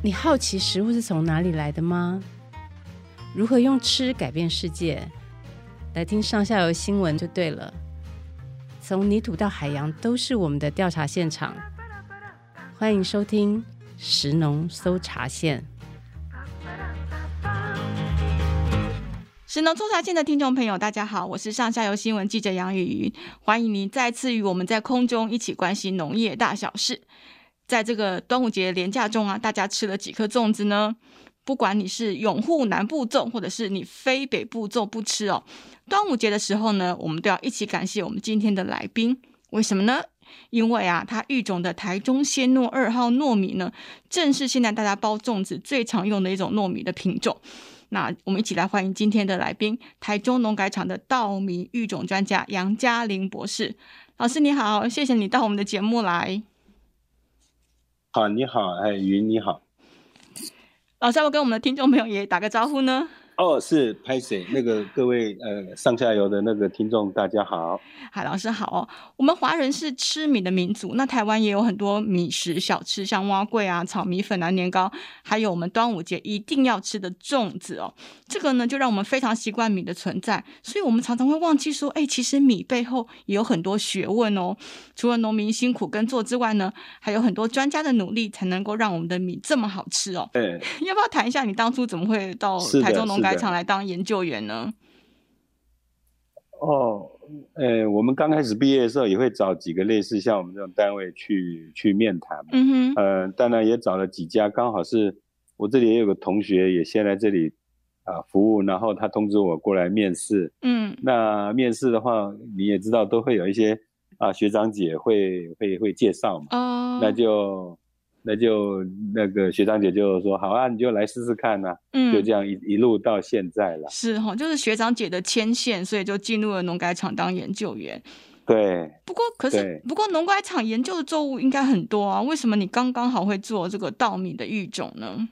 你好奇食物是从哪里来的吗？如何用吃改变世界？来听上下游新闻就对了。从泥土到海洋，都是我们的调查现场。欢迎收听食农搜查线。食农搜查线的听众朋友，大家好，我是上下游新闻记者杨雨云，欢迎您再次与我们在空中一起关心农业大小事。在这个端午节连假中啊，大家吃了几颗粽子呢？不管你是拥护南部粽，或者是你非北部粽不吃哦，端午节的时候呢，我们都要一起感谢我们今天的来宾。为什么呢？因为啊，它育种的台中鲜糯二号糯米呢，正是现在大家包粽子最常用的一种糯米的品种。那我们一起来欢迎今天的来宾，台中农改场的稻米育种专家杨嘉玲博士。老师你好，谢谢你到我们的节目来。好，你好，哎，云你好，老师要不跟我们的听众朋友也打个招呼呢？哦，是拍谢那个各位呃上下游的那个听众，大家好。海老师好哦。我们华人是吃米的民族，那台湾也有很多米食小吃，像蛙桂啊、炒米粉啊、年糕，还有我们端午节一定要吃的粽子哦。这个呢，就让我们非常习惯米的存在，所以我们常常会忘记说，哎，其实米背后也有很多学问哦。除了农民辛苦耕作之外呢，还有很多专家的努力，才能够让我们的米这么好吃哦。对，要不要谈一下你当初怎么会到台中农改场来当研究员呢？哦，呃，我们刚开始毕业的时候，也会找几个类似像我们这种单位去去面谈。嗯哼，呃，当然也找了几家，刚好是我这里也有个同学也先来这里啊、呃、服务，然后他通知我过来面试。嗯，那面试的话，你也知道都会有一些啊学长姐会会会介绍嘛。哦，那就。那就那个学长姐就说好啊，你就来试试看呐、啊，嗯，就这样一一路到现在了。是哈，就是学长姐的牵线，所以就进入了农改场当研究员。对。不过可是，不过农改场研究的作物应该很多啊，为什么你刚刚好会做这个稻米的育种呢？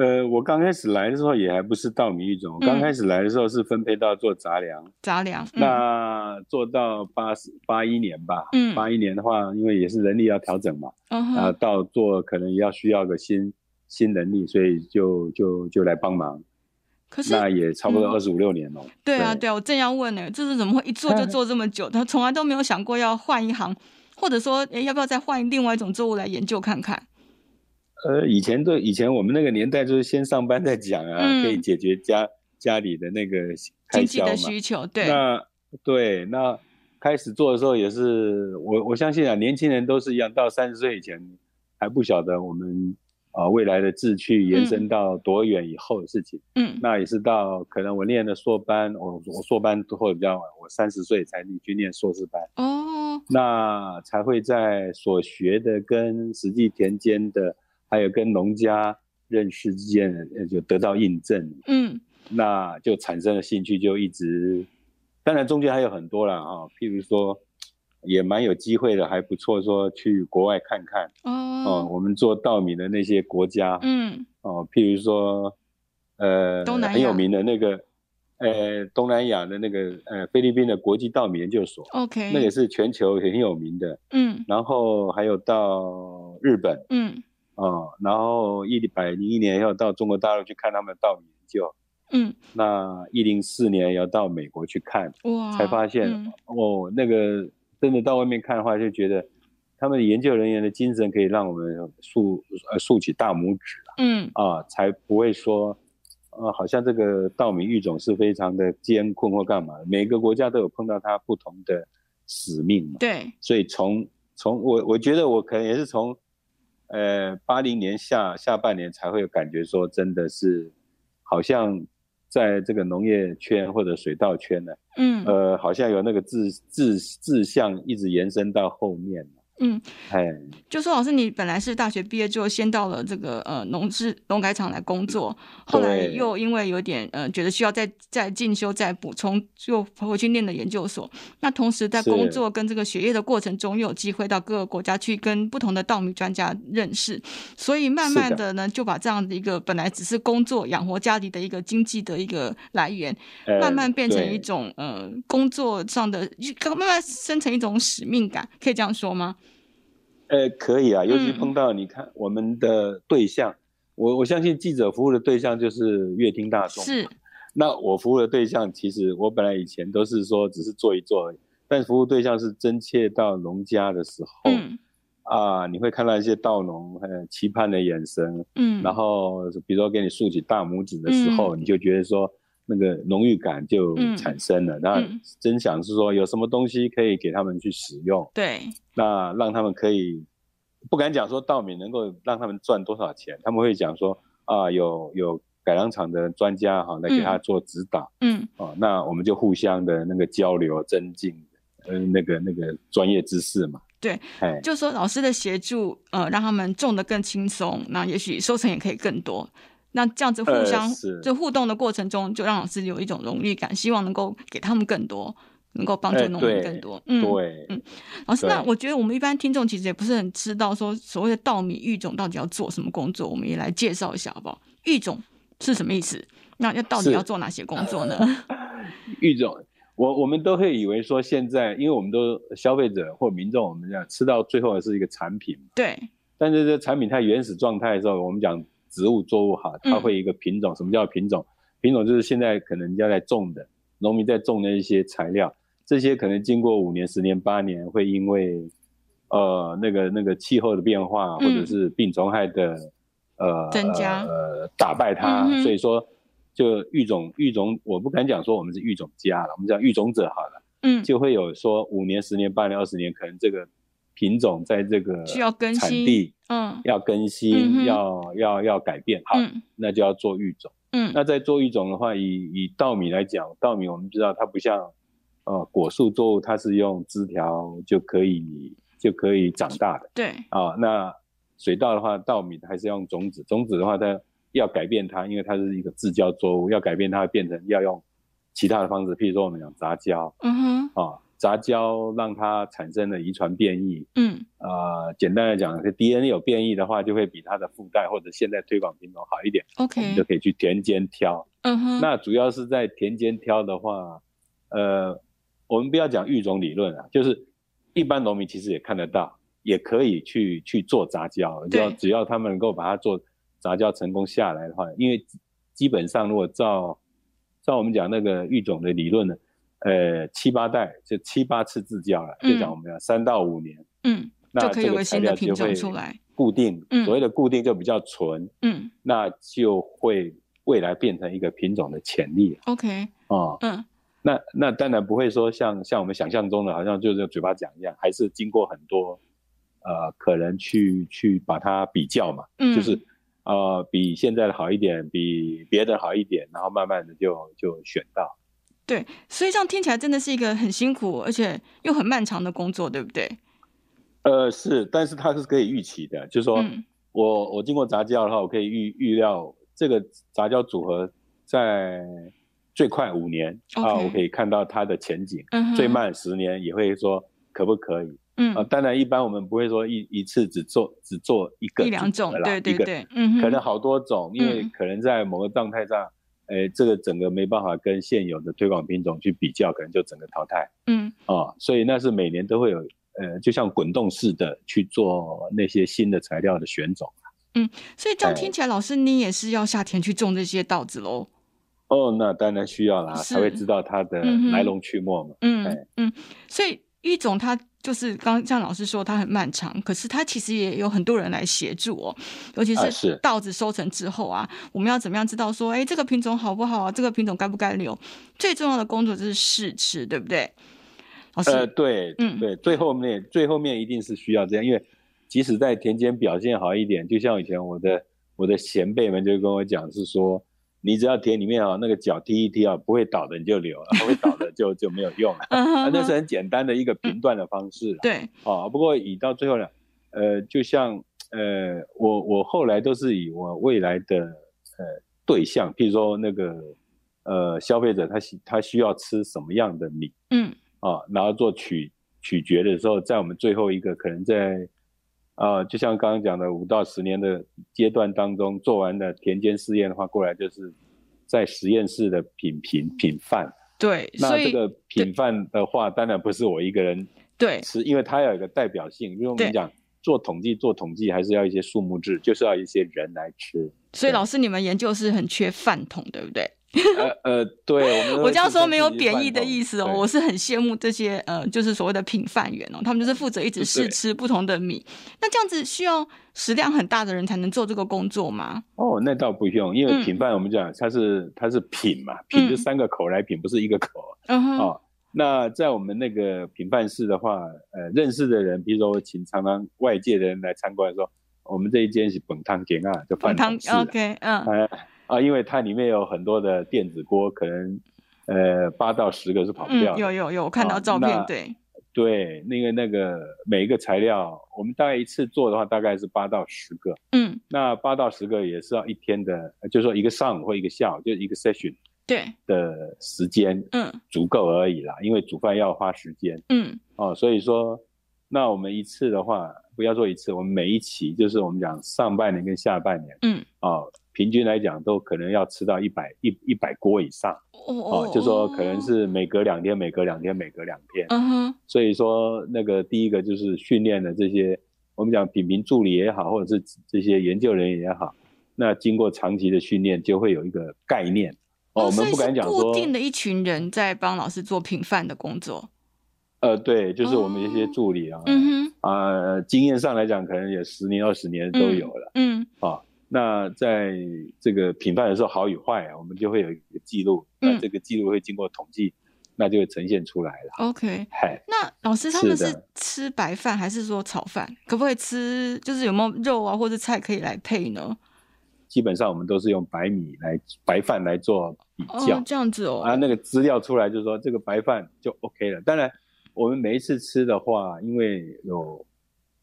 呃，我刚开始来的时候也还不是稻米育种，嗯、刚开始来的时候是分配到做杂粮。杂粮。嗯、那做到八十八一年吧，嗯，八一年的话，因为也是人力要调整嘛，啊，到做可能要需要个新新能力，所以就就就来帮忙。可是那也差不多二十五六年了、嗯。对啊，对啊，我正要问呢，就是怎么会一做就做这么久？他从来都没有想过要换一行，或者说，哎，要不要再换另外一种作物来研究看看？呃，以前对以前我们那个年代就是先上班再讲啊，嗯、可以解决家家里的那个。经济的需求，对。那对，那开始做的时候也是，我我相信啊，年轻人都是一样，到三十岁以前还不晓得我们啊、呃、未来的志趣延伸到多远以后的事情。嗯。那也是到可能我念的硕班，我我硕班或者比较晚，我三十岁才去念硕士班。哦。那才会在所学的跟实际田间的。还有跟农家认识之间，就得到印证，嗯，那就产生了兴趣，就一直，当然中间还有很多了哈，譬如说，也蛮有机会的，还不错，说去国外看看，哦，哦，我们做稻米的那些国家，嗯，哦，譬如说，呃，东南很有名的那个，呃，东南亚的那个，呃，菲律宾的国际稻米研究所，OK，那也是全球很有名的，嗯，然后还有到日本，嗯。哦，然后一百零一年要到中国大陆去看他们的稻米研究，嗯，那一零四年要到美国去看，哇，才发现、嗯、哦，那个真的到外面看的话，就觉得他们研究人员的精神可以让我们竖呃竖起大拇指，嗯，啊，才不会说，呃，好像这个稻米育种是非常的艰困或干嘛，每个国家都有碰到它不同的使命嘛，对，所以从从我我觉得我可能也是从。呃，八零年下下半年才会有感觉，说真的是，好像在这个农业圈或者水稻圈呢，嗯，呃，好像有那个志志志向一直延伸到后面。嗯，哎，就说老师，你本来是大学毕业之后，先到了这个呃农事农改场来工作，后来又因为有点呃觉得需要再再进修再补充，又回去念了研究所。那同时在工作跟这个学业的过程中，又有机会到各个国家去跟不同的稻米专家认识，所以慢慢的呢，就把这样的一个本来只是工作养活家里的一个经济的一个来源，慢慢变成一种呃工作上的，慢慢生成一种使命感，可以这样说吗？呃，可以啊，尤其碰到你看我们的对象，嗯、我我相信记者服务的对象就是乐听大众。是。那我服务的对象，其实我本来以前都是说只是做一做而已，但服务对象是真切到农家的时候，嗯、啊，你会看到一些稻农很期盼的眼神，嗯，然后比如说给你竖起大拇指的时候，嗯、你就觉得说那个农育感就产生了，那、嗯、真想是说有什么东西可以给他们去使用，对，那让他们可以不敢讲说稻米能够让他们赚多少钱，他们会讲说啊，有有。改良场的专家哈来给他做指导，嗯，哦，那我们就互相的那个交流增进，呃，那个那个专业知识嘛。对，哎，就说老师的协助，呃，让他们种的更轻松，那也许收成也可以更多。那这样子互相就互动的过程中，就让老师有一种荣誉感，希望能够给他们更多，能够帮助农民更多。嗯，对，嗯，老师，那我觉得我们一般听众其实也不是很知道说所谓的稻米育种到底要做什么工作，我们也来介绍一下好不好？育种。是什么意思？那要到底要做哪些工作呢？育种，我我们都会以为说现在，因为我们都消费者或民众，我们讲吃到最后的是一个产品。对。但是这产品它原始状态的时候，我们讲植物作物哈，它会一个品种。嗯、什么叫品种？品种就是现在可能人家在种的，农民在种的一些材料，这些可能经过五年、十年、八年，会因为呃那个那个气候的变化，或者是病虫害的。嗯呃，增加呃，打败它，嗯、所以说就育种育种，我不敢讲说我们是育种家了，我们讲育种者好了，嗯，就会有说五年、十年、八年、二十年，可能这个品种在这个需要更新，产地，嗯，要更新，要要要改变，好，嗯、那就要做育种，嗯，那在做育种的话，以以稻米来讲，稻米我们知道它不像呃果树作物，它是用枝条就可以就可以长大的，对，啊，那。水稻的话，稻米还是要用种子。种子的话，它要改变它，因为它是一个自交作物，要改变它变成要用其他的方式，譬如说我们讲杂交，嗯哼，啊，杂交让它产生了遗传变异，嗯，呃，简单来讲，DNA 有变异的话，就会比它的附带或者现在推广品种好一点，OK，我们就可以去田间挑，嗯哼，那主要是在田间挑的话，呃，我们不要讲育种理论啊，就是一般农民其实也看得到。也可以去去做杂交，只要只要他们能够把它做杂交成功下来的话，因为基本上如果照照我们讲那个育种的理论呢，呃七八代就七八次自交了，嗯、就讲我们讲三到五年，嗯，那这个材料就会固定，嗯、所谓的固定就比较纯，嗯，那就会未来变成一个品种的潜力，OK，哦，嗯，那那当然不会说像像我们想象中的，好像就是嘴巴讲一样，还是经过很多。呃，可能去去把它比较嘛，嗯，就是呃，比现在的好一点，比别的好一点，然后慢慢的就就选到。对，所以这样听起来真的是一个很辛苦，而且又很漫长的工作，对不对？呃，是，但是它是可以预期的，就是说、嗯、我我经过杂交的话，我可以预预料这个杂交组合在最快五年啊.我可以看到它的前景，嗯、最慢十年也会说可不可以。嗯啊，当然，一般我们不会说一一次只做只做一个一两种，对对对，嗯，可能好多种，因为可能在某个状态上，哎，这个整个没办法跟现有的推广品种去比较，可能就整个淘汰，嗯啊，所以那是每年都会有，呃，就像滚动式的去做那些新的材料的选种，嗯，所以这样听起来，老师你也是要下田去种这些稻子喽？哦，那当然需要啦，才会知道它的来龙去脉嘛，嗯嗯，所以育种它。就是刚刚像老师说，它很漫长，可是它其实也有很多人来协助哦。尤其是稻子收成之后啊，啊我们要怎么样知道说，哎，这个品种好不好啊？这个品种该不该留？最重要的工作就是试吃，对不对？老师，呃，对，嗯，对，最后面最后面一定是需要这样，因为即使在田间表现好一点，就像以前我的我的前辈们就跟我讲是说。你只要田里面啊，那个脚踢一踢啊，不会倒的你就留了，会倒的就就没有用了。那是很简单的一个评断的方式。对，啊，不过以到最后呢，呃，就像呃，我我后来都是以我未来的呃对象，譬如说那个呃消费者他需他需要吃什么样的米，嗯，啊，然后做取取决的时候，在我们最后一个可能在。啊、呃，就像刚刚讲的五到十年的阶段当中，做完的田间试验的话，过来就是在实验室的品评品饭。对，那这个品饭的话，当然不是我一个人对是，因为它要有一个代表性。因为我们讲做统计做统计还是要一些数目制，就是要一些人来吃。所以老师，你们研究是很缺饭桶，对不对？呃呃，对，我，我这样说没有贬义的意思哦，我是很羡慕这些呃，就是所谓的品饭员哦，他们就是负责一直试吃不同的米。那这样子需要食量很大的人才能做这个工作吗？哦，那倒不用，因为品饭我们讲它是它是品嘛，品就三个口来品，不是一个口。嗯哼。哦，那在我们那个品饭室的话，呃，认识的人，比如说我请常常外界的人来参观的时候，我们这一间是本汤间啊，就饭桶室。OK，嗯。啊，因为它里面有很多的电子锅，可能呃八到十个是跑不掉的。嗯、有有有，我看到照片，啊、对对，那个那个每一个材料，我们大概一次做的话，大概是八到十个。嗯，那八到十个也是要一天的，就是说一个上午或一个下午，就是一个 session 对的时间，嗯，足够而已啦。因为煮饭要花时间，嗯，哦，所以说，那我们一次的话，不要做一次，我们每一期就是我们讲上半年跟下半年，嗯，哦。平均来讲，都可能要吃到一百一一百锅以上哦，哦，哦，就说可能是每隔两天，每隔两天，每隔两天。嗯哼。所以说，那个第一个就是训练的这些，我们讲品评助理也好，或者是这些研究人员也好，那经过长期的训练，就会有一个概念。哦，我们不敢讲说固定的一群人在帮老师做品饭的工作。呃，对，就是我们一些助理啊，哦、嗯哼，啊、呃，经验上来讲，可能也十年、二十年都有了。嗯。啊、哦。那在这个品饭的时候，好与坏啊，我们就会有一个记录，那这个记录会经过统计，那就会呈现出来了。OK，那老师他们是吃白饭还是说炒饭？可不可以吃？就是有没有肉啊或者菜可以来配呢？基本上我们都是用白米来白饭来做比较，哦、这样子哦。啊，那个资料出来就是说这个白饭就 OK 了。当然，我们每一次吃的话，因为有。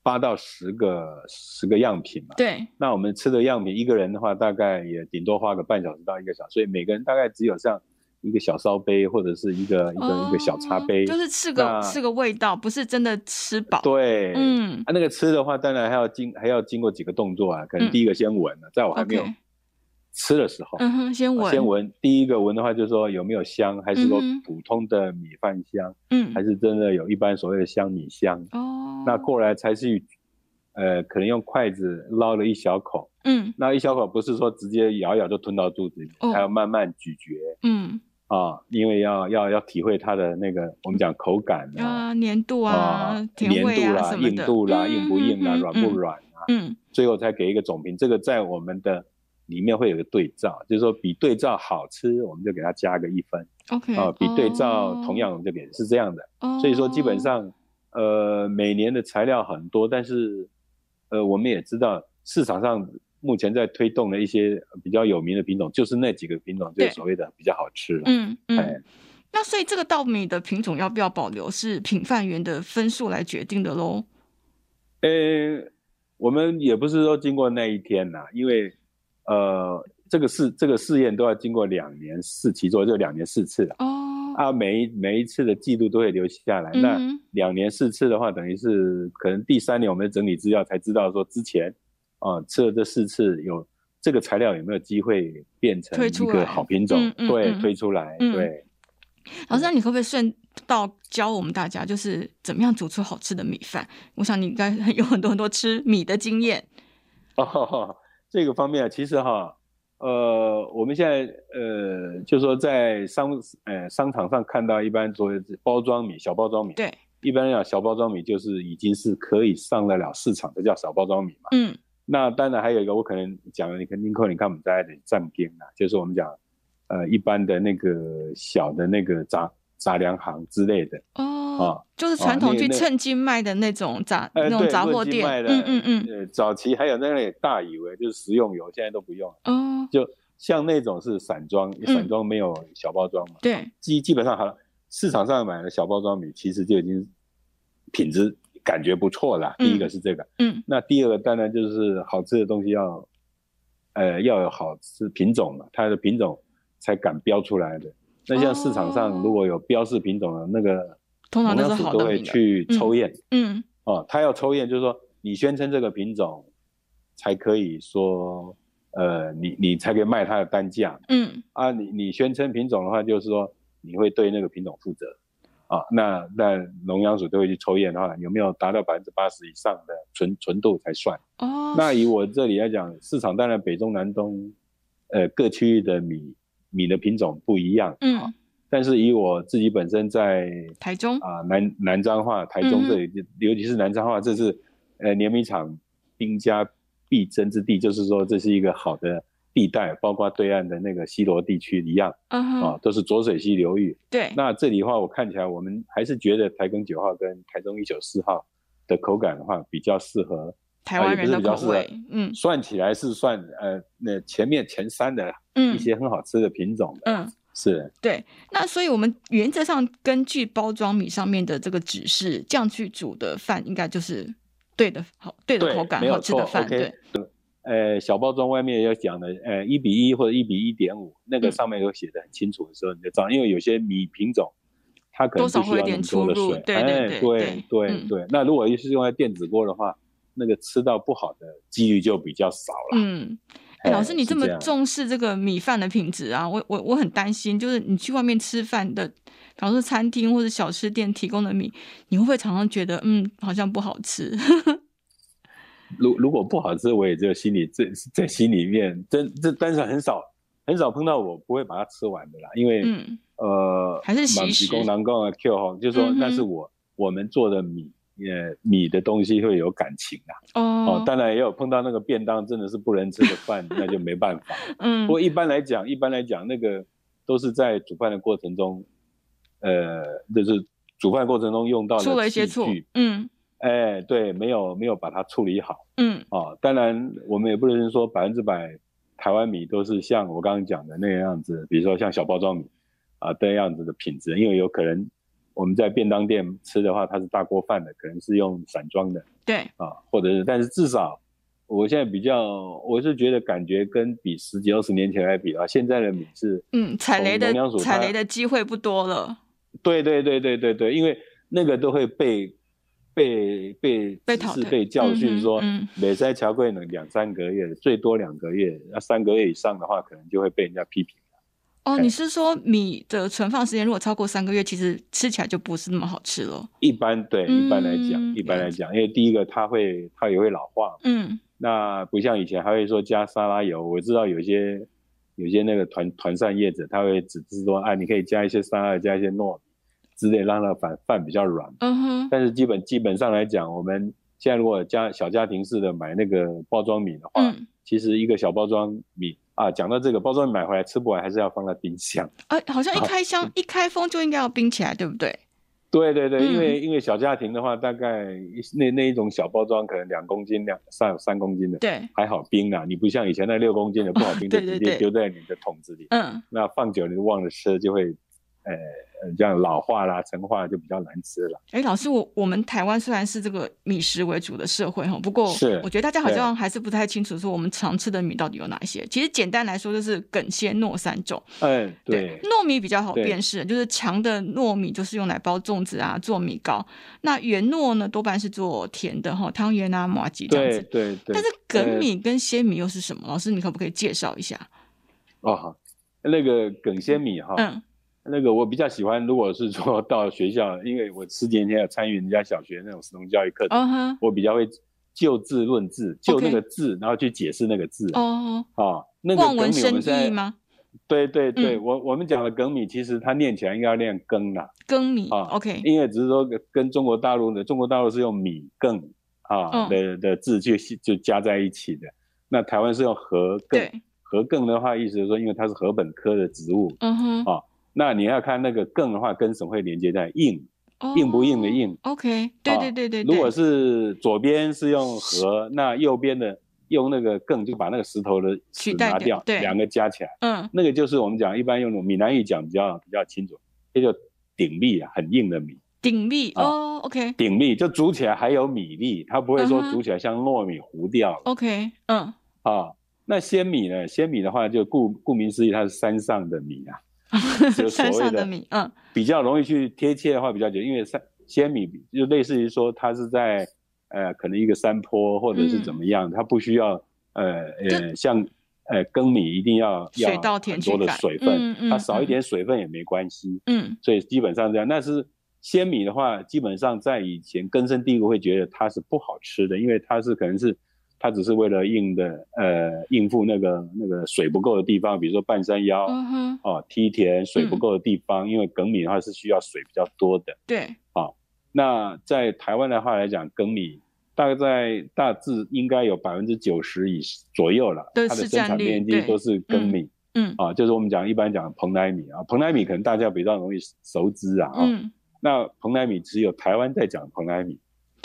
八到十个十个样品嘛，对。那我们吃的样品，一个人的话大概也顶多花个半小时到一个小时，所以每个人大概只有像一个小烧杯或者是一个、哦、一个一个小茶杯，就是吃个吃个味道，不是真的吃饱。对，嗯，啊，那个吃的话，当然还要经还要经过几个动作啊，可能第一个先闻了，嗯、在我还没有。Okay. 吃的时候，嗯哼，先闻，先闻。第一个闻的话，就是说有没有香，还是说普通的米饭香，嗯，还是真的有一般所谓的香米香？哦，那过来才是，呃，可能用筷子捞了一小口，嗯，那一小口不是说直接咬咬就吞到肚子里，还要慢慢咀嚼，嗯，啊，因为要要要体会它的那个我们讲口感啊，粘度啊，粘度啦，硬度啦，硬不硬啦，软不软啊，嗯，最后才给一个总评。这个在我们的。里面会有个对照，就是说比对照好吃，我们就给它加个一分。OK，啊，比对照同样我们就给，是这样的。Oh. 所以说基本上，呃，每年的材料很多，但是，呃，我们也知道市场上目前在推动的一些比较有名的品种，就是那几个品种，就是所谓的比较好吃。嗯嗯。那所以这个稻米的品种要不要保留，是品饭员的分数来决定的喽？呃，我们也不是说经过那一天呐，因为。呃，这个试这个试验都要经过两年四期做，就两年四次了。哦，啊，每一每一次的记录都会留下来。嗯、那两年四次的话，等于是可能第三年我们整理资料才知道说之前啊、呃、吃了这四次有这个材料有没有机会变成一个好品种？对，推出来。嗯、对，老师，那你可不可以顺道教我们大家，就是怎么样煮出好吃的米饭？我想你应该有很多很多吃米的经验。哦。这个方面啊，其实哈，呃，我们现在呃，就是说在商呃商场上看到一般所谓的包装米、小包装米，对，一般来讲小包装米就是已经是可以上得了市场的叫小包装米嘛。嗯，那当然还有一个我可能讲了，你肯定可你看我们在的站边啊，就是我们讲呃一般的那个小的那个杂杂粮行之类的。哦。哦，就是传统去称斤卖的那种杂、哦那种杂货店，嗯嗯嗯。早期还有那类大以为就是食用油，现在都不用了。哦，就像那种是散装，散装没有小包装嘛。嗯、对，基基本上好了，市场上买的小包装米其实就已经品质感觉不错了。第一个是这个，嗯，那第二个当然就是好吃的东西要，呃，要有好吃品种嘛，它的品种才敢标出来的。那像市场上如果有标示品种的那个。通常都是好的，都会去抽验，嗯，哦，他要抽验，就是说你宣称这个品种，才可以说，呃，你你才可以卖它的单价，嗯，啊，你你宣称品种的话，就是说你会对那个品种负责，啊，那那农粮署都会去抽验的话，有没有达到百分之八十以上的纯纯度才算。哦，那以我这里来讲，市场当然北中南东，呃，各区域的米米的品种不一样。嗯、啊，但是以我自己本身在台中啊南南彰化、台中这里，嗯、尤其是南彰化，这是呃碾米厂兵家必争之地，就是说这是一个好的。地带包括对岸的那个西罗地区一样，uh. 啊，都是浊水溪流域。对，那这里的话，我看起来我们还是觉得台庚九号跟台中一九四号的口感的话，比较适合台湾人的口味。嗯，算起来是算呃那前面前三的一些很好吃的品种的。嗯，是。对，那所以我们原则上根据包装米上面的这个指示，这样去煮的饭应该就是对的，好对的口感，好吃的饭。对。呃，小包装外面要讲的，呃，一比一或者一比一点五，那个上面有写的很清楚的时候，你就知道，因为有些米品种，它可能不需要那么多的水，对对对哎，对对对。那如果是用在电子锅的话，那个吃到不好的几率就比较少了。嗯，哎，老师，你这么重视这个米饭的品质啊，我我我很担心，就是你去外面吃饭的，比方说餐厅或者小吃店提供的米，你会不会常常觉得，嗯，好像不好吃？如如果不好吃，我也就心里在在心里面，真这但是很少很少碰到我不会把它吃完的啦，因为、嗯、呃还是习食。南宫啊 Q 哈，就是说那是我、嗯、我们做的米，呃米的东西会有感情啊。哦，哦，当然也有碰到那个便当真的是不能吃的饭，那就没办法。嗯，不过一般来讲，一般来讲，那个都是在煮饭的过程中，呃，就是煮饭过程中用到的，出了一些醋，嗯。哎，对，没有没有把它处理好，嗯，哦，当然我们也不能说百分之百台湾米都是像我刚刚讲的那个样子，比如说像小包装米啊这样子的品质，因为有可能我们在便当店吃的话，它是大锅饭的，可能是用散装的，对，啊，或者是，但是至少我现在比较，我是觉得感觉跟比十几二十年前来比啊，现在的米是，嗯，踩雷的踩雷的机会不多了，对对对对对对，因为那个都会被。被被被是被教训说，每塞桥柜呢两三个月，最多两个月，那三个月以上的话，可能就会被人家批评。哦，你是说米的存放时间如果超过三个月，其实吃起来就不是那么好吃了？一般对，一般来讲，一般来讲，因为第一个它会它也会老化，嗯，那不像以前还会说加沙拉油。我知道有些有些那个团团扇叶子，他会只是说，啊，你可以加一些沙拉，加一些糯米。之类让它饭饭比较软，嗯哼，但是基本基本上来讲，我们现在如果家小家庭式的买那个包装米的话，嗯、其实一个小包装米啊，讲到这个包装买回来吃不完，还是要放在冰箱。哎、呃，好像一开箱、啊、一开封就应该要冰起来，对不对？对对对，因为、嗯、因为小家庭的话，大概那那一种小包装可能两公斤两三三公斤的，对，还好冰啊。你不像以前那六公斤的不好冰，就直接丢在你的桶子里，嗯，那放久你就忘了吃，就会。呃，这样老化啦、陈化就比较难吃了。哎，老师，我我们台湾虽然是这个米食为主的社会哈，不过是我觉得大家好像还是不太清楚说我们常吃的米到底有哪些。其实简单来说就是梗、鲜、糯三种。哎，对，糯米比较好辨识，就是强的糯米就是用来包粽子啊、做米糕。那圆糯呢，多半是做甜的哈，汤圆啊、麻吉这样子。对对。对对但是梗米跟鲜米又是什么？老师，你可不可以介绍一下？哦，好，那个梗鲜米哈。嗯。那个我比较喜欢，如果是说 到学校，因为我十几年前有参与人家小学那种实农教育课程，uh huh. 我比较会就字论字，就那个字.然后去解释那个字。哦、uh. 哦，那个梗米我们在吗？对对对，嗯、我我们讲的梗米，其实它念起来应该要念梗啦。梗米啊，OK。因为只是说跟中国大陆的，中国大陆是用米梗啊、uh. 的的字去就加在一起的，那台湾是用禾粳。对，禾粳的话，意思是说，因为它是禾本科的植物。嗯哼、uh。啊。那你要看那个更的话，跟什么会连接在硬，oh, 硬不硬的硬。OK，对对对对，对。如果是左边是用和，那右边的用那个更，就把那个石头的齿拿掉，对，两个加起来，嗯，那个就是我们讲一般用闽南语讲比较比较清楚，这就鼎粒啊，很硬的米。鼎粒哦，OK。鼎粒就煮起来还有米粒，它不会说煮起来像糯米糊掉了。OK，嗯。啊，那鲜米呢？鲜米的话，就顾顾名思义，它是山上的米啊。就所谓的米，嗯，比较容易去贴切的话比较久，因为山鲜米就类似于说它是在呃可能一个山坡或者是怎么样，它不需要呃呃像呃粳米一定要要很多的水分，它少一点水分也没关系，嗯，所以基本上这样。但是鲜米的话，基本上在以前根深蒂固会觉得它是不好吃的，因为它是可能是它只是为了应的呃应付那个那个水不够的地方，比如说半山腰、哦梯田水不够的地方，嗯、因为粳米的话是需要水比较多的。对，啊、哦，那在台湾的话来讲，粳米大概在大致应该有百分之九十以左右了，它的生产面积都是粳米。嗯，啊，就是我们讲一般讲蓬莱米啊，蓬莱米可能大家比较容易熟知啊，嗯，那蓬莱米只有台湾在讲蓬莱米，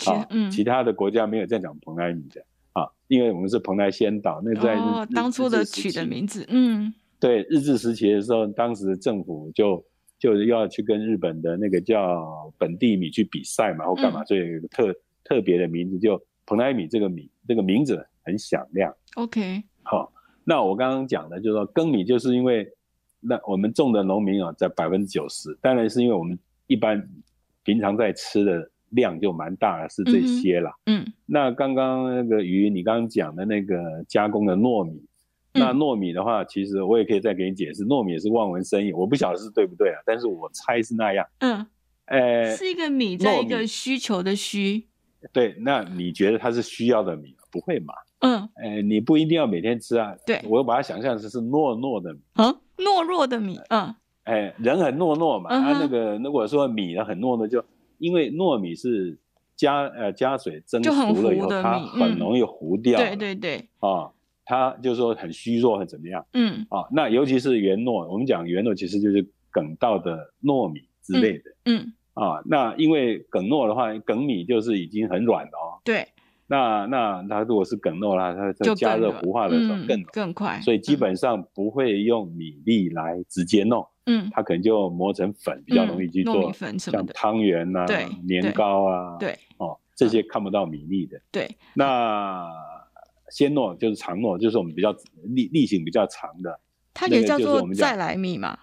啊，嗯，其他的国家没有在讲蓬莱米的啊，因为我们是蓬莱仙岛，那在哦，当初的取的名字，嗯，对，日治时期的时候，当时政府就就要去跟日本的那个叫本地米去比赛嘛，或干嘛，嗯、所以有一个特特别的名字，就蓬莱米这个米，这个名字很响亮，OK，好。那我刚刚讲的，就是说耕米，就是因为那我们种的农民啊，在百分之九十，当然是因为我们一般平常在吃的量就蛮大的，是这些啦。嗯，那刚刚那个鱼，你刚刚讲的那个加工的糯米，那糯米的话，其实我也可以再给你解释，糯米也是望文生义，我不晓得是对不对啊，但是我猜是那样。嗯，呃，是一个米，在一个需求的需。对，那你觉得它是需要的米？不会嘛？嗯，哎，你不一定要每天吃啊。对，我把它想象成是糯糯的米。啊，糯弱的米。嗯，哎，人很糯糯嘛。啊，那个如果说米呢很糯呢，就因为糯米是加呃加水蒸熟了以后，它很容易糊掉。对对对。啊，它就是说很虚弱，很怎么样？嗯。啊，那尤其是圆糯，我们讲圆糯其实就是梗稻的糯米之类的。嗯。啊，那因为梗糯的话，梗米就是已经很软了哦。对。那那它如果是梗糯啦，它在加热糊化的时候更更，更快，所以基本上不会用米粒来直接弄，嗯，它可能就磨成粉，比较容易去做，粉什么的，像汤圆啊，年糕啊，对，哦，这些看不到米粒的，对。那鲜糯就是长糯，就是我们比较粒粒型比较长的，它也叫做再来米嘛。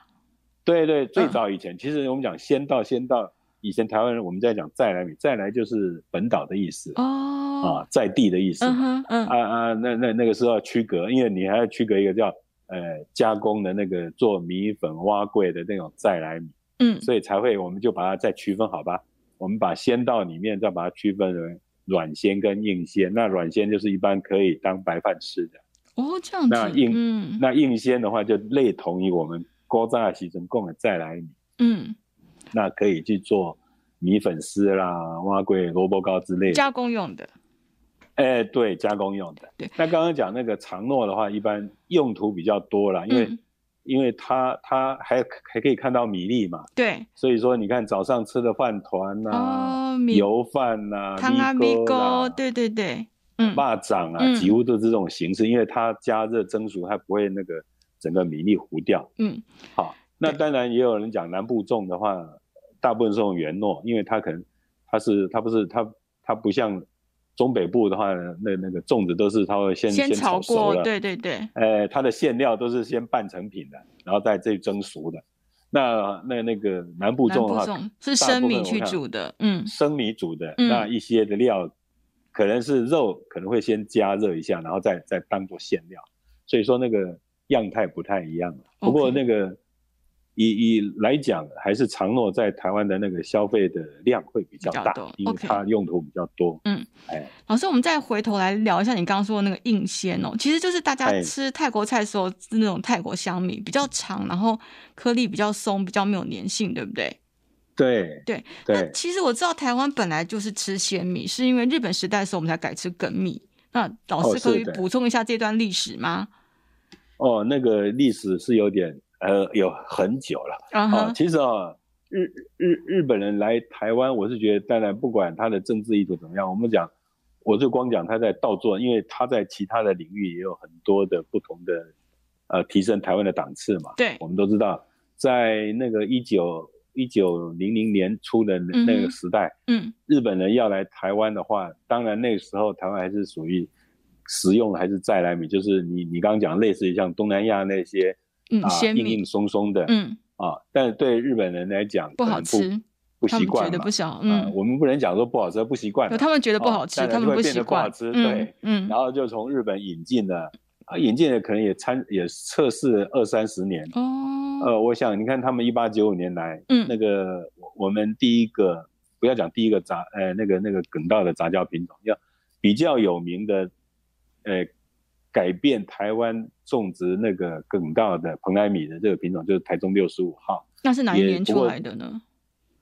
对对，最早以前其实我们讲秈稻，秈稻。以前台湾人我们在讲再来米，再来就是本岛的意思哦，啊，在地的意思。嗯嗯啊啊，那那那个时候要区隔，因为你还要区隔一个叫呃加工的那个做米粉挖粿的那种再来米，嗯，所以才会我们就把它再区分好吧？我们把鲜稻里面再把它区分为软鲜跟硬鲜，那软鲜就是一般可以当白饭吃的。哦，这样子。那硬、嗯、那硬鲜的话就类同于我们古早时阵讲的再来米。嗯。那可以去做米粉丝啦、碗粿、萝卜糕之类的加工用的。哎、欸，对，加工用的。对。那刚刚讲那个长糯的话，一般用途比较多啦，因为、嗯、因为它它还还可以看到米粒嘛。对。所以说，你看早上吃的饭团呐、哦、油饭呐、啊、汤啊、米糕，对对对，嗯，蚂掌啊，几乎都是这种形式，嗯、因为它加热蒸熟，它不会那个整个米粒糊掉。嗯。好，那当然也有人讲南部种的话。大部分是用圆糯，因为它可能它是它不是它它不像中北部的话，那那个粽子都是它会先先炒过了，对对对，呃，它的馅料都是先半成品的，然后再这蒸熟的。那那那个南部粽的话，是生米去煮的，嗯，生米煮的，嗯、那一些的料可能是肉，可能会先加热一下，然后再再当做馅料，所以说那个样态不太一样。不过那个。以以来讲，还是长诺在台湾的那个消费的量会比较大，较因为它用途比较多。嗯，哎，老师，我们再回头来聊一下你刚刚说的那个硬鲜哦，其实就是大家吃泰国菜的时候是那种泰国香米，比较长，然后颗粒比较松，比较没有粘性，对不对？对对对。那其实我知道台湾本来就是吃鲜米，是因为日本时代的时候我们才改吃梗米。那老师可以补充一下这段历史吗？哦，那个历史是有点。呃，有很久了啊、uh -huh. 哦。其实啊、哦，日日日本人来台湾，我是觉得，当然不管他的政治意图怎么样，我们讲，我就光讲他在稻作，因为他在其他的领域也有很多的不同的呃提升台湾的档次嘛。对，我们都知道，在那个一九一九零零年初的那个时代，嗯，日本人要来台湾的话，当然那个时候台湾还是属于实用还是再来米，就是你你刚刚讲类似于像东南亚那些。嗯，啊，硬硬松松的，嗯。啊，但是对日本人来讲不好吃，不习惯，觉得不小，嗯、啊，我们不能讲说不好吃，不习惯，他们觉得不好吃，啊、他们不习惯，吃，嗯、对，嗯，然后就从日本引进了，啊，引进了可能也参也测试了二三十年，哦，呃，我想你看他们一八九五年来，嗯，那个我们第一个不要讲第一个杂呃那个那个梗道的杂交品种，要比较有名的，呃，改变台湾种植那个梗稻的蓬莱米的这个品种，就是台中六十五号。那是哪一年出来的呢？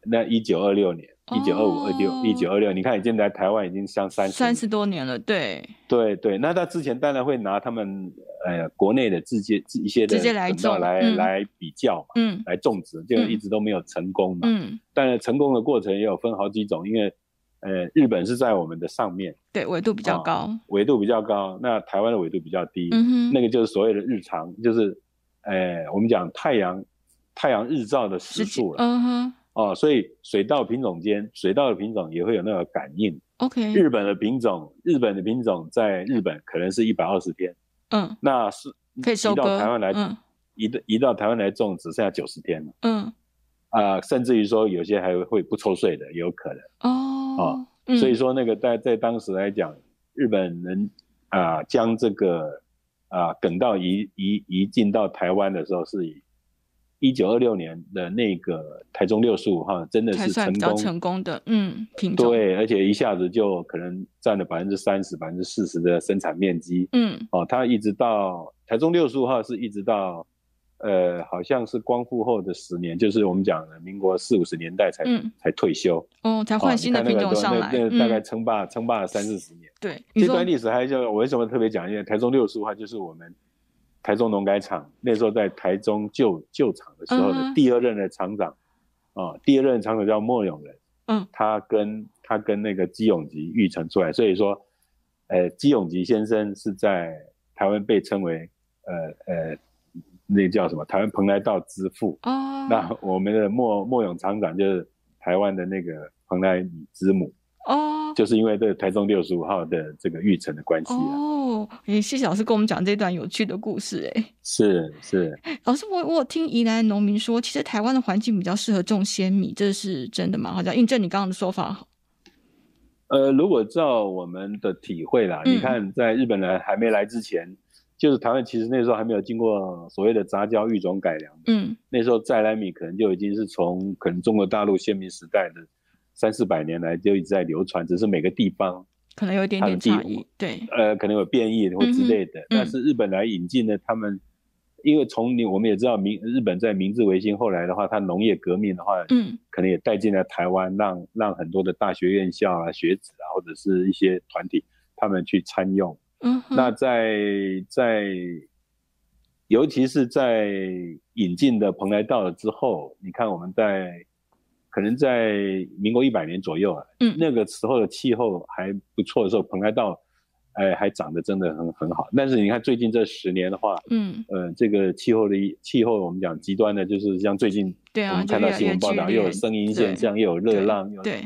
那一九二六年。一九二五、二六、一九二六，你看已经来台湾已经相三十三十多年了，对对对。那他之前当然会拿他们呃国内的直接一些的粳稻来来，来比较嘛，嗯，来种植，就一直都没有成功嘛，嗯。但是成功的过程也有分好几种，因为呃日本是在我们的上面，对，纬度比较高，纬度比较高。那台湾的纬度比较低，嗯哼，那个就是所谓的日常，就是呃我们讲太阳太阳日照的时数了，嗯哼。哦，所以水稻品种间，水稻的品种也会有那个感应。OK，日本的品种，日本的品种在日本可能是一百二十天，嗯，那是可以。移到台湾来，嗯，移移到台湾来种，只剩下九十天了。嗯，啊、呃，甚至于说有些还会不抽税的，有可能。哦，哦嗯、所以说那个在在当时来讲，日本人啊将、呃、这个啊梗到移移移进到台湾的时候是以。一九二六年的那个台中六十五号真的是成功成功的，嗯，品种对，而且一下子就可能占了百分之三十、百分之四十的生产面积，嗯，哦，它一直到台中六十五号是一直到，呃，好像是光复后的十年，就是我们讲的民国四五十年代才、嗯、才退休，哦，才换新的品种上来，那个、大概称霸、嗯、称霸了三四十年，对，这段历史还就我为什么特别讲？因为台中六十五号就是我们。台中农改场那时候在台中旧旧厂的时候的第二任的厂长，啊、uh 第二任厂长叫莫永仁，嗯、uh 他跟他跟那个基永吉育成出来，所以说，呃，基永吉先生是在台湾被称为，呃呃，那个、叫什么？台湾蓬莱道之父哦。Uh 那我们的莫莫永厂长就是台湾的那个蓬莱米之母哦，uh 就是因为这个台中六十五号的这个育成的关系啊。Uh. 哦，谢谢老师跟我们讲这段有趣的故事，哎，是是，老师，我我有听宜兰农民说，其实台湾的环境比较适合种鲜米，这是真的吗？好像印证你刚刚的说法。呃，如果照我们的体会啦，嗯、你看，在日本人还没来之前，就是台湾其实那时候还没有经过所谓的杂交育种改良，嗯，那时候再来米可能就已经是从可能中国大陆先民时代的三四百年来就一直在流传，只是每个地方。可能有一点点差异，对，呃，可能有变异或之类的。嗯、但是日本来引进的，他们、嗯、因为从你我们也知道，明日本在明治维新后来的话，它农业革命的话，嗯，可能也带进了台湾，让让很多的大学院校啊、学子啊，或者是一些团体，他们去参用。嗯，那在在，尤其是在引进的蓬莱道了之后，你看我们在。可能在民国一百年左右啊，嗯，那个时候的气候还不错的时候，蓬莱道，哎，还长得真的很很好。但是你看最近这十年的话，嗯，呃，这个气候的气候，我们讲极端的，就是像最近，对啊，我们看到新闻报道，又有声音现象，又有热浪，又对。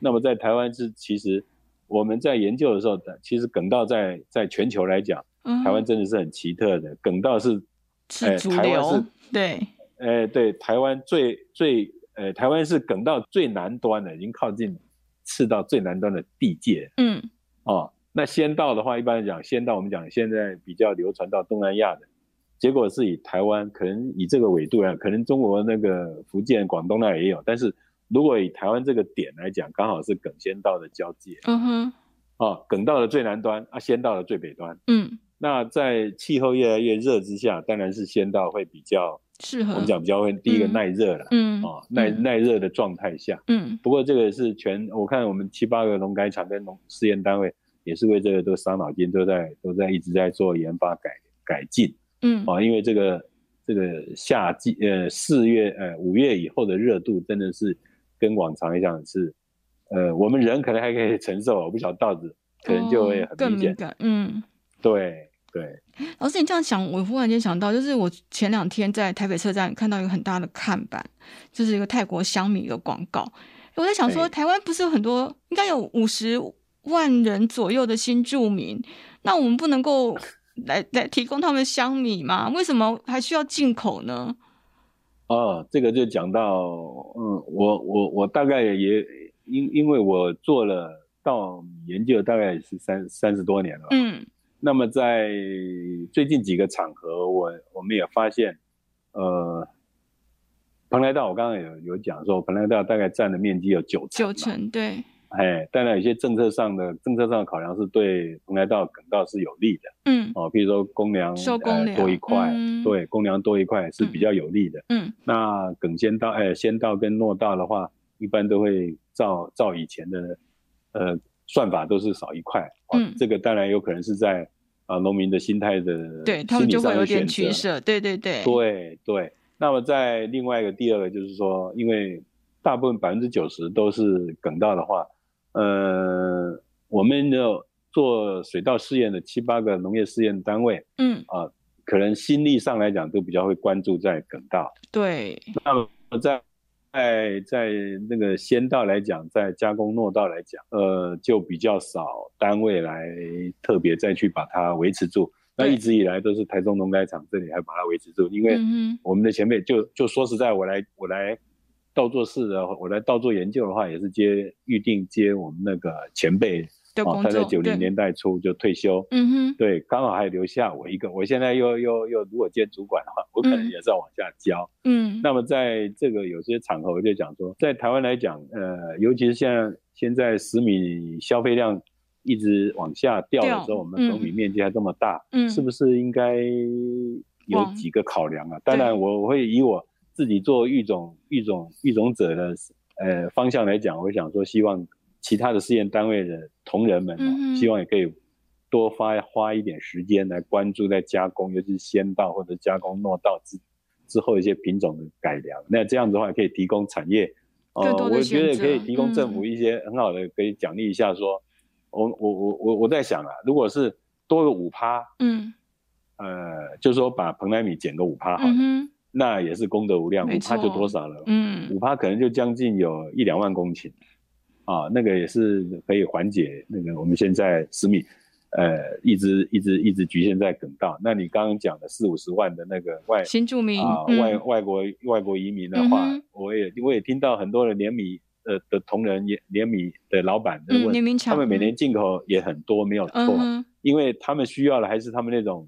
那么在台湾是，其实我们在研究的时候，其实梗道在在全球来讲，嗯，台湾真的是很奇特的。梗道是，是主流，台湾是对，哎，对，台湾最最。呃，台湾是梗道最南端的，已经靠近赤道最南端的地界。嗯，哦，那仙道的话，一般来讲，仙道我们讲现在比较流传到东南亚的，结果是以台湾，可能以这个纬度啊，可能中国那个福建、广东那也有，但是如果以台湾这个点来讲，刚好是梗仙道的交界。嗯哼，哦，粳稻的最南端，啊，先道的最北端。嗯，那在气候越来越热之下，当然是先道会比较。适合。我们讲比较会第一个耐热了，嗯，哦，耐耐热的状态下，嗯，不过这个是全我看我们七八个农改场跟农试验单位也是为这个都伤脑筋，都在都在一直在做研发改改进，嗯，啊，因为这个这个夏季呃四月呃五月以后的热度真的是跟往常一样是，呃我们人可能还可以承受，我不晓得稻子可能就会很明显，哦，嗯，对。对，老师，你这样想，我忽然间想到，就是我前两天在台北车站看到一个很大的看板，就是一个泰国香米的广告。我在想说，台湾不是有很多，应该有五十万人左右的新住民，那我们不能够来来提供他们香米吗？为什么还需要进口呢？哦，这个就讲到，嗯，我我我大概也因因为我做了稻米研究，大概也是三三十多年了，嗯。那么在最近几个场合，我我们也发现，呃，蓬莱道我刚刚有有讲说，蓬莱道大概占的面积有九成，九成对。哎，当然有些政策上的政策上的考量是对蓬莱道、梗道是有利的。嗯，哦，比如说公粮收公粮、呃、多一块，嗯、对，公粮多一块是比较有利的。嗯，那梗先道、哎，先道跟诺道的话，一般都会照照以前的呃算法都是少一块。哦、嗯，这个当然有可能是在啊农民的心态的，对他们就会有点取舍。对对对，对对。那么在另外一个第二个就是说，因为大部分百分之九十都是梗道的话。呃，我们的做水稻试验的七八个农业试验单位，嗯啊、呃，可能心力上来讲都比较会关注在耿道。对。那么在在在那个先稻来讲，在加工糯稻来讲，呃，就比较少单位来特别再去把它维持住。那一直以来都是台中农改场这里还把它维持住，因为我们的前辈就就说实在，我来我来。稻作室的，我来倒做研究的话，也是接预定接我们那个前辈，哦，他在九零年代初就退休，嗯哼，对，刚好还留下我一个，我现在又又又如果接主管的话，我可能也是要往下教，嗯，那么在这个有些场合，我就讲说，在台湾来讲，呃，尤其是现在现在食米消费量一直往下掉的时候，我们农米面积还这么大，嗯，是不是应该有几个考量啊？当然，我我会以我。自己做育种、育种、育种者的呃方向来讲，我想说，希望其他的试验单位的同仁们、嗯，希望也可以多花花一点时间来关注在加工，尤其是先稻或者加工糯稻之之后一些品种的改良。那这样子的话，可以提供产业，呃，我觉得可以提供政府一些很好的，可以奖励一下说，嗯，我我我我我在想啊，如果是多个五趴，嗯，呃，就是说把蓬莱米减个五趴好了。嗯那也是功德无量，五趴就多少了？嗯，五趴可能就将近有一两万公顷，啊，那个也是可以缓解那个我们现在食米，呃，一直一直一直局限在梗道。那你刚刚讲的四五十万的那个外新住民啊，嗯、外外国外国移民的话，嗯、我也我也听到很多的碾米呃的同仁也碾米的老板在问、嗯，他们每年进口也很多，没有错、嗯，因为他们需要的还是他们那种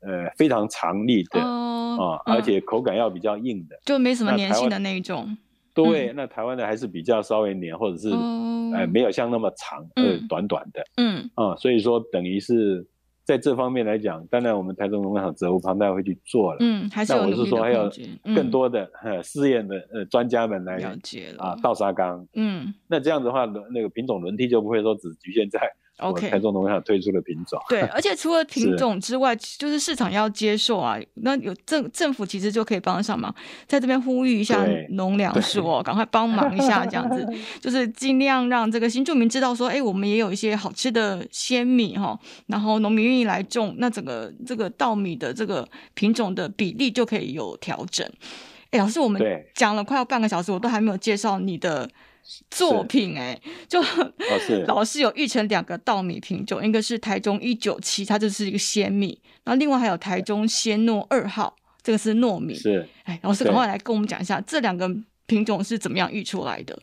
呃非常长力的。哦啊、嗯，而且口感要比较硬的，就没什么粘性的那一种。对，嗯、那台湾的还是比较稍微黏，或者是、哦、呃没有像那么长，呃、嗯、短短的。嗯啊、嗯，所以说等于是在这方面来讲，当然我们台中农场责无旁贷会去做了。嗯，还是我是说还有更多的、嗯、呃试验的呃专家们来了解了啊倒沙缸。嗯，那这样子的话，那个品种轮替就不会说只局限在。OK，台中农场推出的品种，对，而且除了 品种之外，是就是市场要接受啊。那有政政府其实就可以帮上忙，在这边呼吁一下农粮署哦，赶快帮忙一下，这样子 就是尽量让这个新住民知道说，哎，我们也有一些好吃的鲜米哈，然后农民愿意来种，那整个这个稻米的这个品种的比例就可以有调整。哎，老师，我们讲了快要半个小时，我都还没有介绍你的。作品哎、欸，就、哦、老师有育成两个稻米品种，一个是台中一九七，它就是一个鲜米，然后另外还有台中鲜糯二号，这个是糯米。是，哎，老师赶快来跟我们讲一下这两个品种是怎么样育出来的。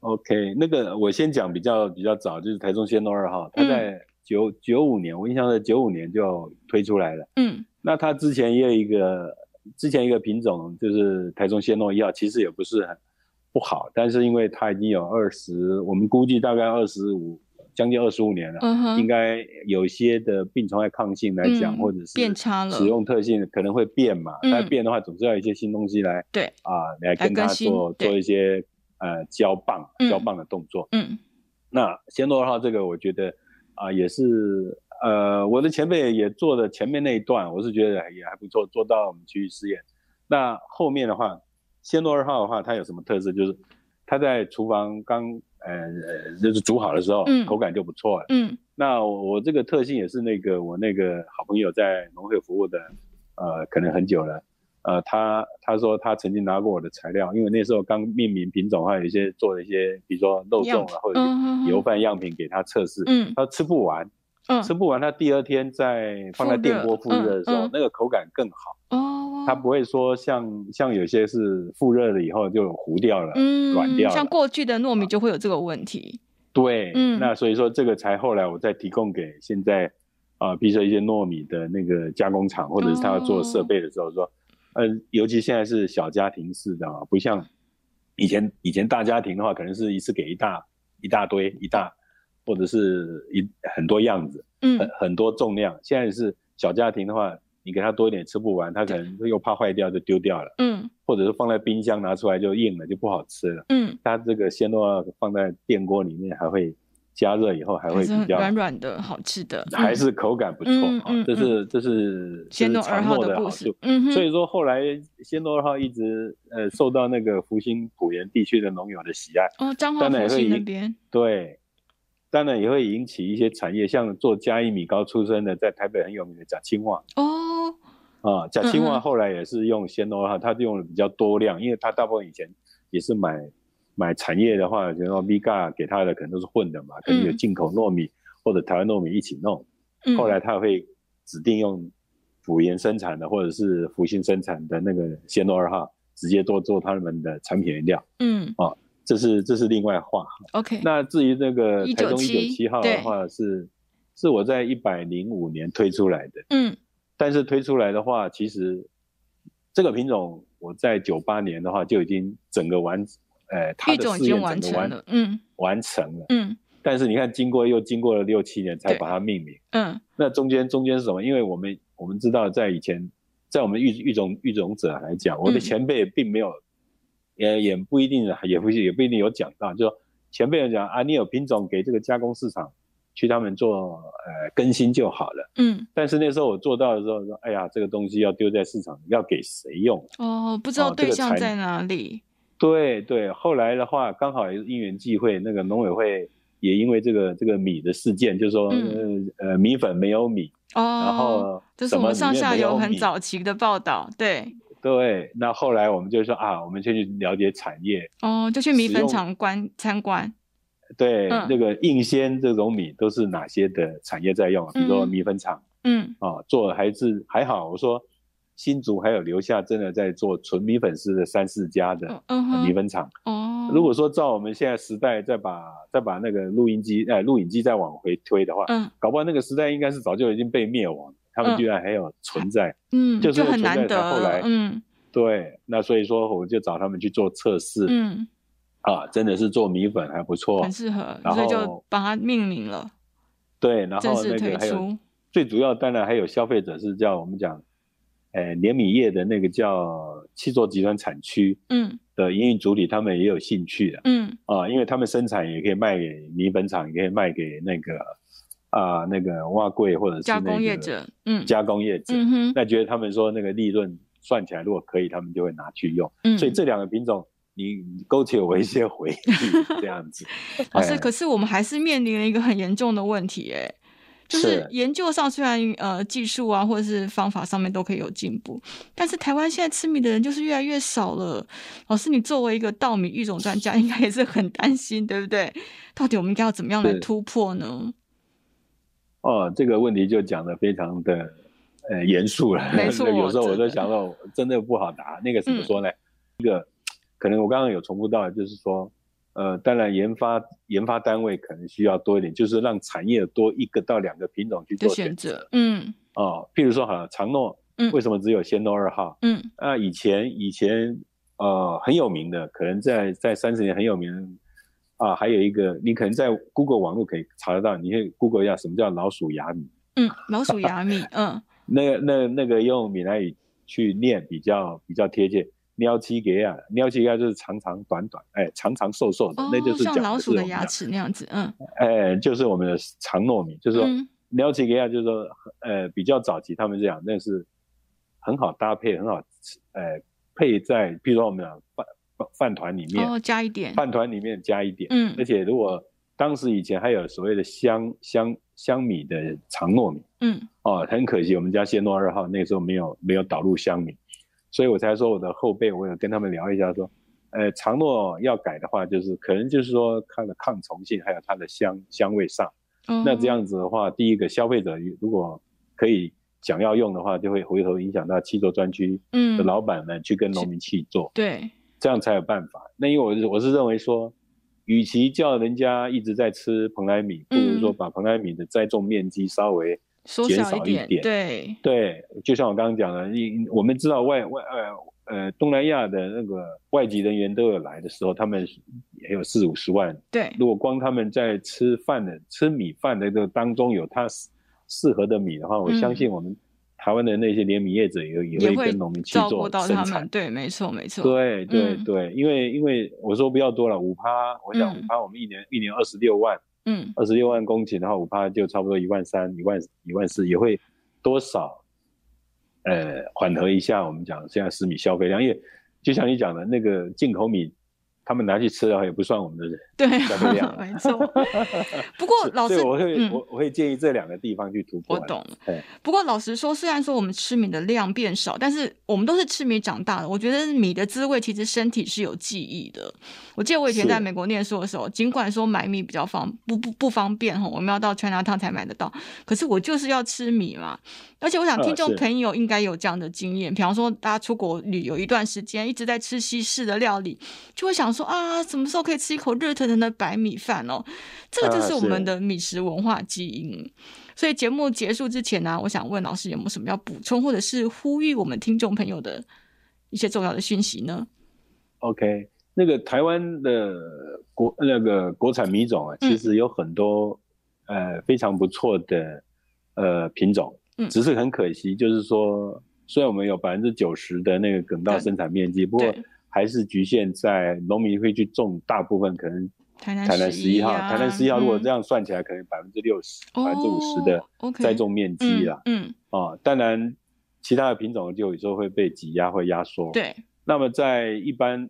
OK，那个我先讲比较比较早，就是台中鲜糯二号，它在九九五年，我印象在九五年就推出来了。嗯，那它之前也有一个，之前一个品种就是台中鲜糯一号，其实也不是很。不好，但是因为它已经有二十，我们估计大概二十五，将近二十五年了，嗯、应该有些的病虫害抗性来讲，嗯、或者是变差了，使用特性可能会变嘛。那、嗯、变的话，总是要一些新东西来，对啊，来跟它做做一些呃交棒、交棒的动作。嗯，那鲜糯二号这个，我觉得啊、呃，也是呃，我的前辈也做的前面那一段，我是觉得也还不错，做到我们区域试验。那后面的话。鲜糯二号的话，它有什么特色？就是它在厨房刚呃呃就是煮好的时候，嗯、口感就不错了。嗯，那我，我这个特性也是那个我那个好朋友在农会服务的，呃，可能很久了。呃，他他说他曾经拿过我的材料，因为那时候刚命名品种，还有一些做了一些，比如说肉粽啊，或者油饭样品给他测试。嗯，他吃不完，嗯，吃不完，它第二天再放在电锅复热的时候，嗯嗯，那个口感更好。哦，它不会说像像有些是复热了以后就糊掉了，嗯，软掉了。像过去的糯米就会有这个问题。对，嗯，那所以说这个才后来我再提供给现在啊，比如说一些糯米的那个加工厂，或者是他要做设备的时候说，呃，尤其现在是小家庭式的啊，不像以前以前大家庭的话，可能是一次给一大一大堆一大，或者是一很多样子，嗯，很很多重量。现在是小家庭的话，你给他多一点吃不完，他可能又怕坏掉就丢掉了，嗯，或者是放在冰箱拿出来就硬了就不好吃了，嗯，他这个鲜肉啊放在电锅里面还会。加热以后还会比较软软的，好吃的，还是口感不错。嗯嗯、这是这是鲜肉二号的好处。嗯哼。所以说后来鲜肉二号一直呃受到那个福星浦园地区的农友的喜爱。哦，彰化福兴那边。对，当然也会引起一些产业，像做嘉义米糕出身的，在台北很有名的贾青蛙。哦。啊，贾青蛙后来也是用鲜肉二号，他用的比较多量，因为他大部分以前也是买。买产业的话，比如说 Vega 给他的可能都是混的嘛，可能有进口糯米或者台湾糯米一起弄。嗯、后来他会指定用辅盐生产的或者是福兴生产的那个鲜肉二号，直接多做他们的产品原料。嗯，啊，这是这是另外话。OK。那至于那个台中一九七号的话是，是是我在一百零五年推出来的。嗯。但是推出来的话，其实这个品种我在九八年的话就已经整个完。呃，它的试验整个完成了，嗯，完成了，嗯，但是你看，经过又经过了六七年才把它命名，嗯，那中间中间是什么？因为我们我们知道，在以前，在我们育育种育种者来讲，我的前辈并没有，也、嗯、也不一定，也不也不一定有讲到，就说前辈讲啊，你有品种给这个加工市场去他们做呃更新就好了，嗯，但是那时候我做到的时候说，哎呀，这个东西要丢在市场，要给谁用？哦，不知道对象在哪里。对对，后来的话刚好也是因缘际会，那个农委会也因为这个这个米的事件，就是说、嗯、呃米粉没有米，哦，然后这是我们上下游很早期的报道，对对，那后来我们就说啊，我们先去了解产业，哦，就去米粉厂观参观，对，嗯、那个应鲜这种米都是哪些的产业在用，比如说米粉厂，嗯，啊，做还是还好，我说。新竹还有留下真的在做纯米粉丝的三四家的米粉厂。哦，如果说照我们现在时代再把再把那个录音机哎录影机再往回推的话，嗯，搞不好那个时代应该是早就已经被灭亡，他们居然还有存在，嗯，就是很难得。后来，嗯，对，那所以说我就找他们去做测试，嗯，啊，真的是做米粉还不错，很适合，然后就把它命名了。对，然后那个还有最主要当然还有消费者是叫我们讲。呃，联米业的那个叫七座集团产区，嗯，的营运主体，他们也有兴趣的，嗯，啊，因为他们生产也可以卖给米粉厂，也可以卖给那个啊那个挖柜或者是、加工业者，嗯，加工业者，嗯哼，那觉得他们说那个利润算起来如果可以，他们就会拿去用，嗯，所以这两个品种你勾起我一些回忆，这样子。老师，可是我们还是面临了一个很严重的问题，哎。就是研究上虽然呃技术啊或者是方法上面都可以有进步，但是台湾现在吃米的人就是越来越少了。老师，你作为一个稻米育种专家，应该也是很担心，对不对？到底我们应该要怎么样来突破呢？哦，这个问题就讲得非常的呃严肃了。没错，有时候我都想到真的不好答。那个怎么说呢？嗯、一个可能我刚刚有重复到，就是说。呃，当然，研发研发单位可能需要多一点，就是让产业多一个到两个品种去做选择。嗯，哦，譬如说，好了，长诺，嗯，为什么只有鲜糯二号？嗯，啊，以前以前呃很有名的，可能在在三十年很有名的啊，还有一个，你可能在 Google 网络可以查得到，你可以 Google 一下什么叫老鼠牙米。嗯，老鼠牙米，嗯，那个那那个用闽南语去念比较比较贴切。鸟七个啊，鸟七个就是长长短短，哎，长长瘦瘦的，哦、那就是像老鼠的牙齿那样子，嗯，哎，就是我们的长糯米，就是说鸟七个啊，就是说，呃，比较早期他们这样，那是很好搭配，很好吃，呃，配在，比如说我们讲饭饭团里面，哦，加一点，饭团里面加一点，嗯，而且如果当时以前还有所谓的香香香米的长糯米，嗯，哦，很可惜我们家谢诺二号那个时候没有没有导入香米。所以我才说我的后辈，我有跟他们聊一下，说，呃，长糯要改的话，就是可能就是说它的抗虫性，还有它的香香味上。嗯。那这样子的话，第一个消费者如果可以想要用的话，就会回头影响到七座专区的老板们去跟农民去做。嗯。对。这样才有办法。那因为我是我是认为说，与其叫人家一直在吃蓬莱米，不如说把蓬莱米的栽种面积稍微减少一点。一点对对，就像我刚刚讲的，你我们知道外外呃呃东南亚的那个外籍人员都有来的时候，他们也有四五十万。对，如果光他们在吃饭的吃米饭的这个当中有他适合的米的话，我相信我们。台湾的那些连米业者也也会跟农民去做生产，对，没错，没错，对对对，嗯、因为因为我说不要多了，五趴，我想五趴，我们一年、嗯、一年二十六万，嗯，二十六万公顷的话，五趴就差不多一万三、一万一万四，也会多少，呃，缓和一下我们讲现在食米消费量，因为就像你讲的那个进口米。他们拿去吃的话，也不算我们的人对消费量，没错。不过老师，我会、嗯、我我会建议这两个地方去突破。我懂了。不过老实说，虽然说我们吃米的量变少，但是我们都是吃米长大的。我觉得米的滋味其实身体是有记忆的。我记得我以前在美国念书的时候，尽管说买米比较方不不不方便哈，我们要到 Chinatown 才买得到，可是我就是要吃米嘛。而且我想听众朋友应该有这样的经验，比方说大家出国旅游一段时间，一直在吃西式的料理，就会想说啊，什么时候可以吃一口热腾腾的白米饭哦？这个就是我们的米食文化基因。所以节目结束之前呢，我想问老师有没有什么要补充，或者是呼吁我们听众朋友的一些重要的讯息呢？OK，那个台湾的国那个国产米种啊，其实有很多、嗯、呃非常不错的呃品种。只是很可惜，就是说，虽然我们有百分之九十的那个梗稻生产面积，不过还是局限在农民会去种大部分可能台南十一号，台南十一号如果这样算起来，可能百分之六十、百分之五十的栽种面积了。嗯，啊，当然其他的品种就有时候会被挤压或压缩。对，那么在一般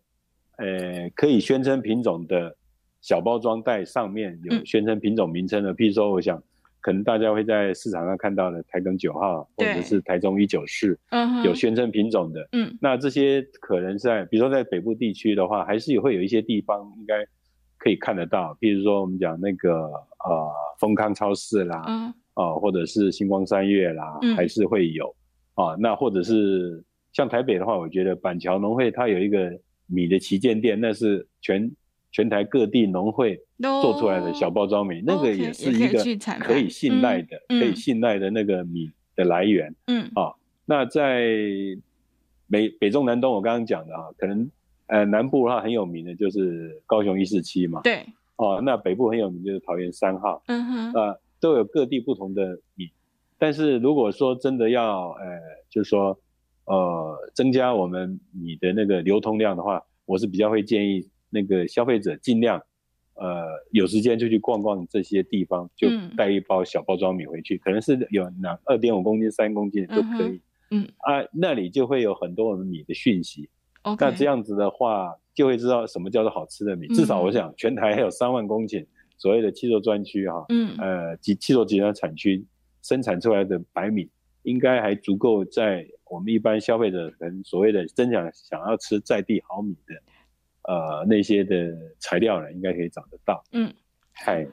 呃可以宣称品种的小包装袋上面有宣称品种名称的，譬如说，我想。可能大家会在市场上看到的台梗九号，或者是台中一九四，有宣称品种的。嗯，那这些可能在，比如说在北部地区的话，还是会有一些地方应该可以看得到。譬如说我们讲那个呃丰康超市啦，嗯，啊，或者是星光三月啦，嗯、还是会有啊。那或者是像台北的话，我觉得板桥农会它有一个米的旗舰店，那是全。全台各地农会做出来的小包装米那个也是一个可以信赖的、可以信赖的那个米的来源。嗯，啊，那在北北中南东，我刚刚讲的啊，可能呃南部的话很有名的就是高雄一四七嘛。对。哦、啊，那北部很有名就是桃园三号。嗯哼。啊，都有各地不同的米，但是如果说真的要呃，就是说呃增加我们米的那个流通量的话，我是比较会建议。那个消费者尽量，呃，有时间就去逛逛这些地方，就带一包小包装米回去，嗯、可能是有两二点五公斤、三公斤都可以。嗯，嗯啊，那里就会有很多我们米的讯息。Okay, 那这样子的话，就会知道什么叫做好吃的米。嗯、至少我想，全台还有三万公顷所谓的汽作专区哈，嗯，呃，及汽作集团产区生产出来的白米，应该还足够在我们一般消费者可能所谓的真想想要吃在地好米的。呃，那些的材料呢，应该可以找得到。嗯，嗨，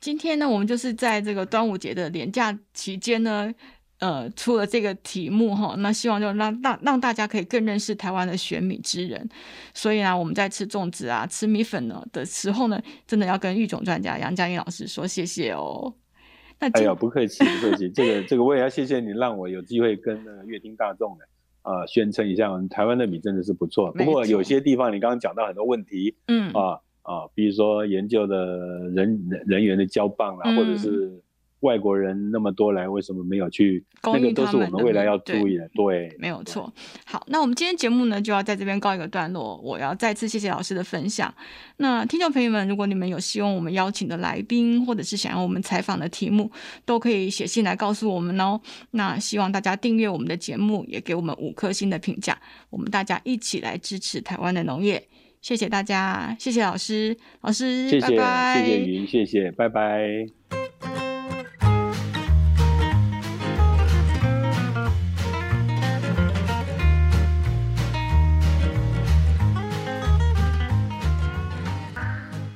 今天呢，我们就是在这个端午节的连假期间呢，呃，出了这个题目哈，那希望就让让让大家可以更认识台湾的选米之人。所以呢，我们在吃粽子啊、吃米粉呢的时候呢，真的要跟育种专家杨佳音老师说谢谢哦。那哎呀，不客气，不客气，这个这个我也要谢谢你，让我有机会跟那个乐听大众的。呃，宣称一下，台湾的米真的是不错。不过有些地方，你刚刚讲到很多问题，嗯啊啊，比如说研究的人人人员的交棒啦，嗯、或者是。外国人那么多来，为什么没有去？那个都是我们未来要注意的。对，对，没有错。好，那我们今天节目呢，就要在这边告一个段落。我要再次谢谢老师的分享。那听众朋友们，如果你们有希望我们邀请的来宾，或者是想要我们采访的题目，都可以写信来告诉我们哦。那希望大家订阅我们的节目，也给我们五颗星的评价。我们大家一起来支持台湾的农业。谢谢大家，谢谢老师，老师，谢谢，拜拜，谢谢云，谢谢，拜拜。